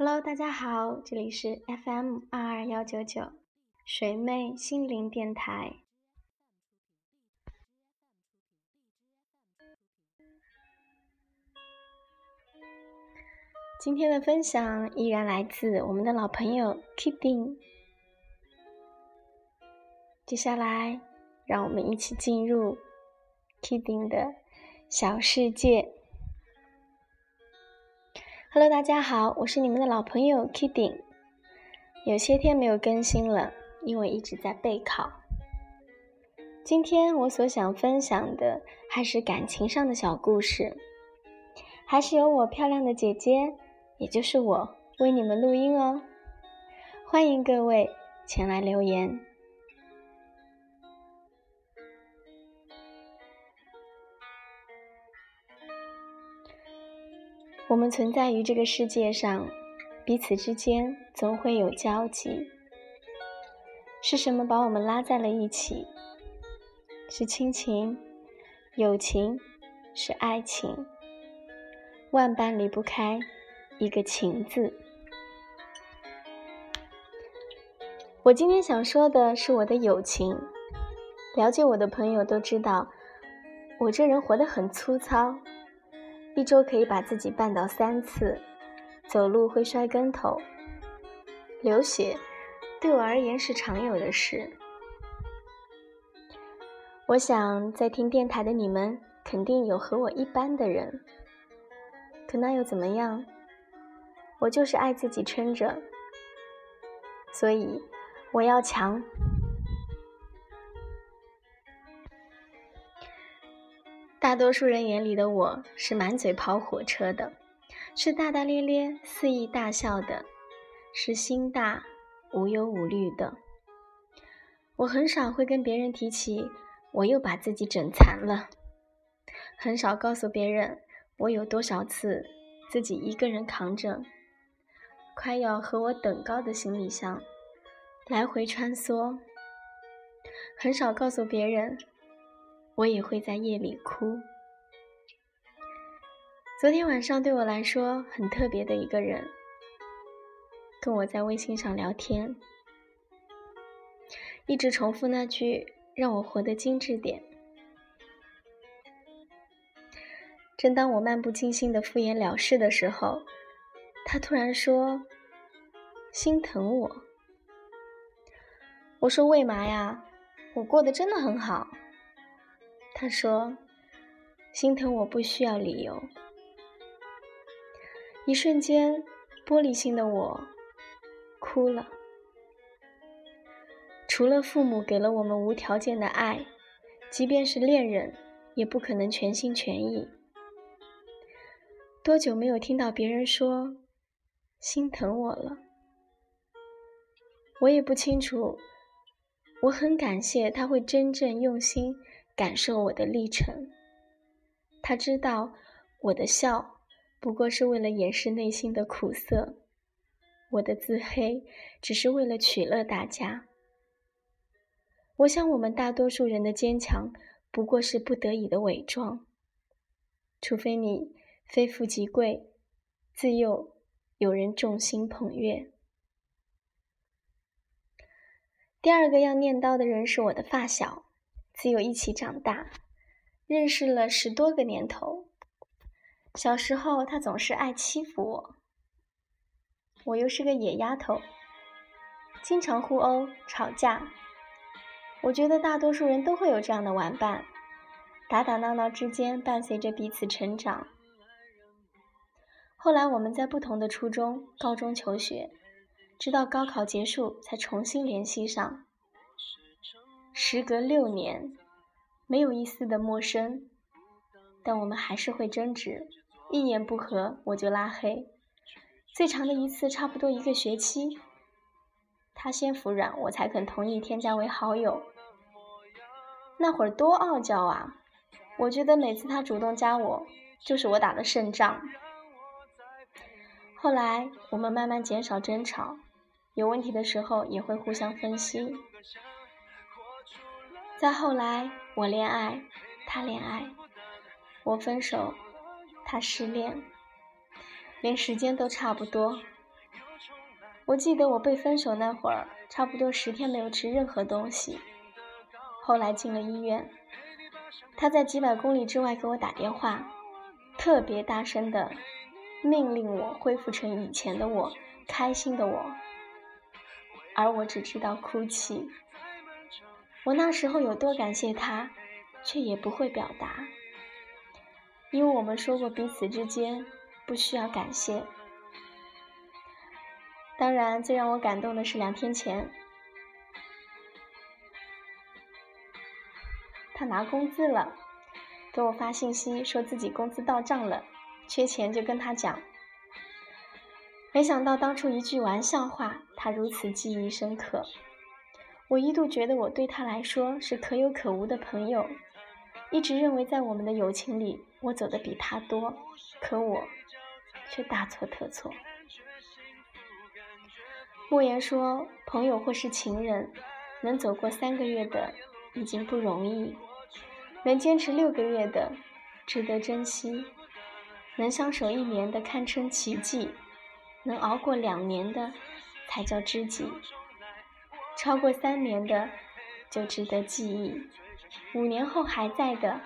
Hello，大家好，这里是 FM 二二幺九九水妹心灵电台。今天的分享依然来自我们的老朋友 Kidding。接下来，让我们一起进入 Kidding 的小世界。Hello，大家好，我是你们的老朋友 Kidding。有些天没有更新了，因为一直在备考。今天我所想分享的还是感情上的小故事，还是由我漂亮的姐姐，也就是我为你们录音哦。欢迎各位前来留言。我们存在于这个世界上，彼此之间总会有交集。是什么把我们拉在了一起？是亲情、友情，是爱情，万般离不开一个“情”字。我今天想说的是我的友情。了解我的朋友都知道，我这人活得很粗糙。一周可以把自己绊倒三次，走路会摔跟头，流血对我而言是常有的事。我想在听电台的你们肯定有和我一般的人，可那又怎么样？我就是爱自己撑着，所以我要强。大多数人眼里的我是满嘴跑火车的，是大大咧咧、肆意大笑的，是心大、无忧无虑的。我很少会跟别人提起我又把自己整残了，很少告诉别人我有多少次自己一个人扛着快要和我等高的行李箱来回穿梭，很少告诉别人。我也会在夜里哭。昨天晚上对我来说很特别的一个人，跟我在微信上聊天，一直重复那句“让我活得精致点”。正当我漫不经心的敷衍了事的时候，他突然说：“心疼我。”我说：“为嘛呀？我过得真的很好。”他说：“心疼我不需要理由。”一瞬间，玻璃心的我哭了。除了父母给了我们无条件的爱，即便是恋人，也不可能全心全意。多久没有听到别人说心疼我了？我也不清楚。我很感谢他会真正用心。感受我的历程，他知道我的笑不过是为了掩饰内心的苦涩，我的自黑只是为了取乐大家。我想，我们大多数人的坚强不过是不得已的伪装，除非你非富即贵，自幼有人众星捧月。第二个要念叨的人是我的发小。自幼一起长大，认识了十多个年头。小时候，他总是爱欺负我，我又是个野丫头，经常互殴吵架。我觉得大多数人都会有这样的玩伴，打打闹闹之间伴随着彼此成长。后来，我们在不同的初中、高中求学，直到高考结束才重新联系上。时隔六年，没有一丝的陌生，但我们还是会争执，一言不合我就拉黑。最长的一次差不多一个学期，他先服软，我才肯同意添加为好友。那会儿多傲娇啊！我觉得每次他主动加我，就是我打的胜仗。后来我们慢慢减少争吵，有问题的时候也会互相分析。再后来，我恋爱，他恋爱，我分手，他失恋，连时间都差不多。我记得我被分手那会儿，差不多十天没有吃任何东西。后来进了医院，他在几百公里之外给我打电话，特别大声的命令我恢复成以前的我，开心的我。而我只知道哭泣。我那时候有多感谢他，却也不会表达，因为我们说过彼此之间不需要感谢。当然，最让我感动的是两天前，他拿工资了，给我发信息说自己工资到账了，缺钱就跟他讲。没想到当初一句玩笑话，他如此记忆深刻。我一度觉得我对他来说是可有可无的朋友，一直认为在我们的友情里，我走的比他多，可我却大错特错。莫言说：“朋友或是情人，能走过三个月的已经不容易，能坚持六个月的值得珍惜，能相守一年的堪称奇迹，能熬过两年的才叫知己，超过三年的就值得记忆，五年后还在的，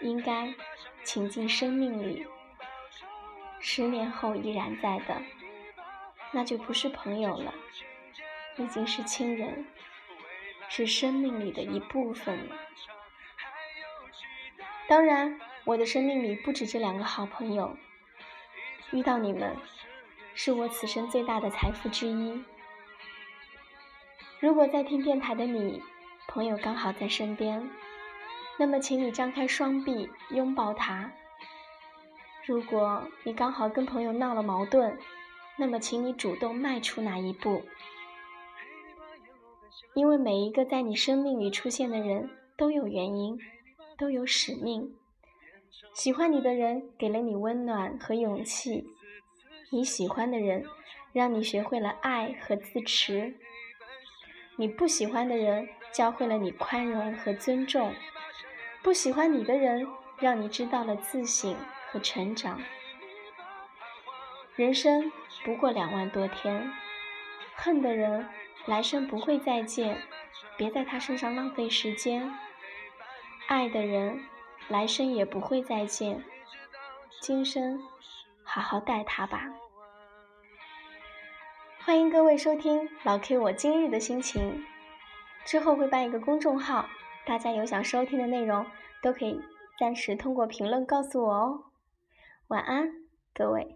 应该请进生命里，十年后依然在的。”那就不是朋友了，已经是亲人，是生命里的一部分了。当然，我的生命里不止这两个好朋友，遇到你们，是我此生最大的财富之一。如果在听电台的你，朋友刚好在身边，那么请你张开双臂拥抱他。如果你刚好跟朋友闹了矛盾，那么，请你主动迈出那一步，因为每一个在你生命里出现的人都有原因，都有使命。喜欢你的人给了你温暖和勇气，你喜欢的人让你学会了爱和自持，你不喜欢的人教会了你宽容和尊重，不喜欢你的人让你知道了自省和成长。人生不过两万多天，恨的人来生不会再见，别在他身上浪费时间；爱的人来生也不会再见，今生好好待他吧。欢迎各位收听老 K 我今日的心情，之后会办一个公众号，大家有想收听的内容都可以暂时通过评论告诉我哦。晚安，各位。